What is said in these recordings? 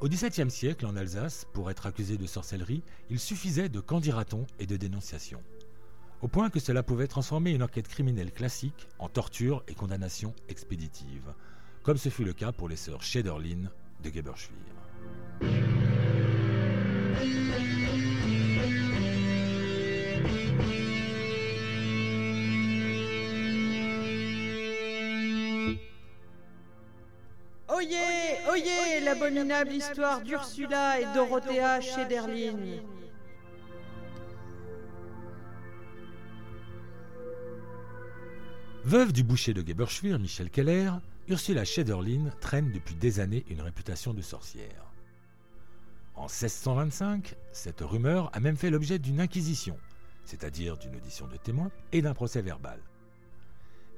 Au XVIIe siècle, en Alsace, pour être accusé de sorcellerie, il suffisait de qu'en dira-t-on et de dénonciation. Au point que cela pouvait transformer une enquête criminelle classique en torture et condamnation expéditive, comme ce fut le cas pour les sœurs Schederlin de Geberschwir. Oyez, oyez, l'abominable histoire d'Ursula et Dorothea Schederlin. Veuve du boucher de Geberschwir, Michel Keller, Ursula Schederlin traîne depuis des années une réputation de sorcière. En 1625, cette rumeur a même fait l'objet d'une inquisition, c'est-à-dire d'une audition de témoins et d'un procès verbal.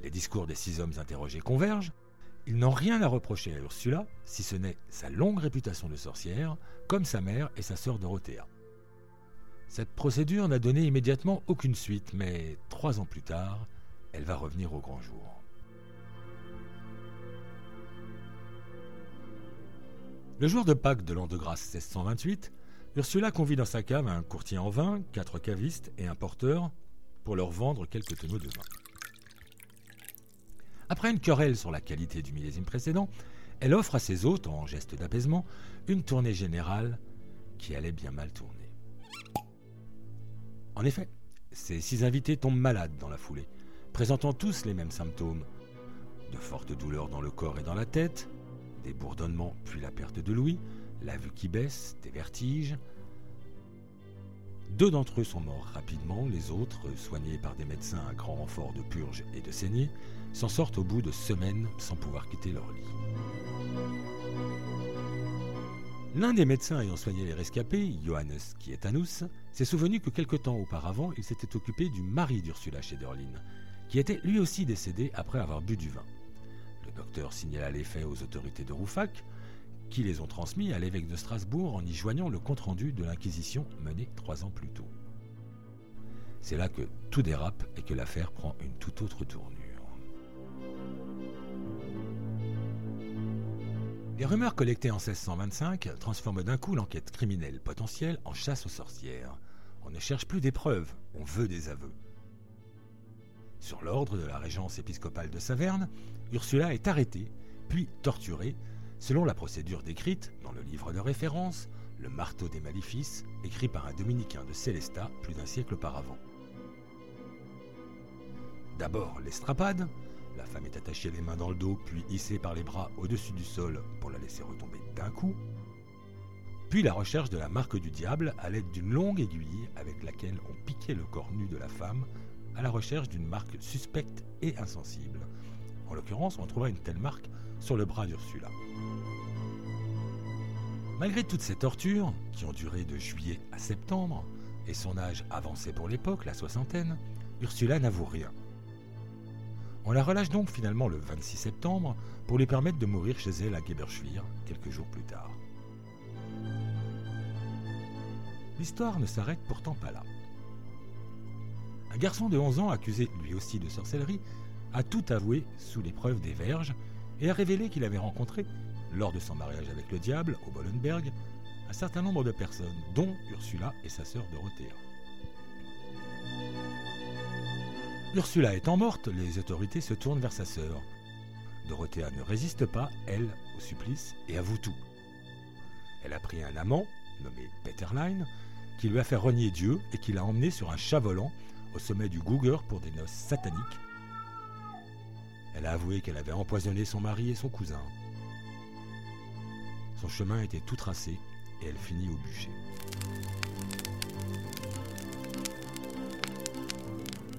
Les discours des six hommes interrogés convergent. Ils n'ont rien à reprocher à Ursula, si ce n'est sa longue réputation de sorcière, comme sa mère et sa sœur Dorothea. Cette procédure n'a donné immédiatement aucune suite, mais trois ans plus tard, elle va revenir au grand jour. Le jour de Pâques de l'an de grâce 1628, Ursula convie dans sa cave un courtier en vin, quatre cavistes et un porteur pour leur vendre quelques tonneaux de vin. Après une querelle sur la qualité du millésime précédent, elle offre à ses hôtes, en geste d'apaisement, une tournée générale qui allait bien mal tourner. En effet, ces six invités tombent malades dans la foulée présentant tous les mêmes symptômes. De fortes douleurs dans le corps et dans la tête, des bourdonnements puis la perte de l'ouïe, la vue qui baisse, des vertiges. Deux d'entre eux sont morts rapidement, les autres, soignés par des médecins à grand renfort de purge et de saignée, s'en sortent au bout de semaines sans pouvoir quitter leur lit. L'un des médecins ayant soigné les rescapés, Johannes Kietanus, s'est souvenu que quelque temps auparavant, il s'était occupé du mari d'Ursula Schederlin, qui était lui aussi décédé après avoir bu du vin. Le docteur signala les faits aux autorités de Roufac, qui les ont transmis à l'évêque de Strasbourg en y joignant le compte-rendu de l'Inquisition menée trois ans plus tôt. C'est là que tout dérape et que l'affaire prend une toute autre tournure. Les rumeurs collectées en 1625 transforment d'un coup l'enquête criminelle potentielle en chasse aux sorcières. On ne cherche plus des preuves, on veut des aveux. Sur l'ordre de la régence épiscopale de Saverne, Ursula est arrêtée, puis torturée, selon la procédure décrite dans le livre de référence, Le marteau des maléfices, écrit par un dominicain de Célestat plus d'un siècle auparavant. D'abord l'estrapade, la femme est attachée les mains dans le dos, puis hissée par les bras au-dessus du sol pour la laisser retomber d'un coup. Puis la recherche de la marque du diable à l'aide d'une longue aiguille avec laquelle on piquait le corps nu de la femme à la recherche d'une marque suspecte et insensible. En l'occurrence, on trouva une telle marque sur le bras d'Ursula. Malgré toutes ces tortures, qui ont duré de juillet à septembre, et son âge avancé pour l'époque, la soixantaine, Ursula n'avoue rien. On la relâche donc finalement le 26 septembre pour lui permettre de mourir chez elle à Geberschwir quelques jours plus tard. L'histoire ne s'arrête pourtant pas là. Un garçon de 11 ans, accusé lui aussi de sorcellerie, a tout avoué sous l'épreuve des verges et a révélé qu'il avait rencontré, lors de son mariage avec le diable au Bollenberg, un certain nombre de personnes, dont Ursula et sa sœur Dorothea. Ursula étant morte, les autorités se tournent vers sa sœur. Dorothea ne résiste pas, elle, au supplice et avoue tout. Elle a pris un amant, nommé Peterlein, qui lui a fait renier Dieu et qui l'a emmené sur un chat volant au sommet du Gouger pour des noces sataniques. Elle a avoué qu'elle avait empoisonné son mari et son cousin. Son chemin était tout tracé et elle finit au bûcher.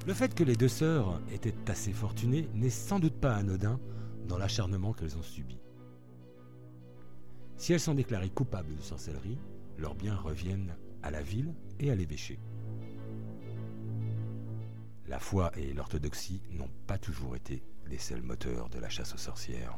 Le fait que les deux sœurs étaient assez fortunées n'est sans doute pas anodin dans l'acharnement qu'elles ont subi. Si elles sont déclarées coupables de sorcellerie, leurs biens reviennent à la ville et à l'évêché. La foi et l'orthodoxie n'ont pas toujours été les seuls moteurs de la chasse aux sorcières.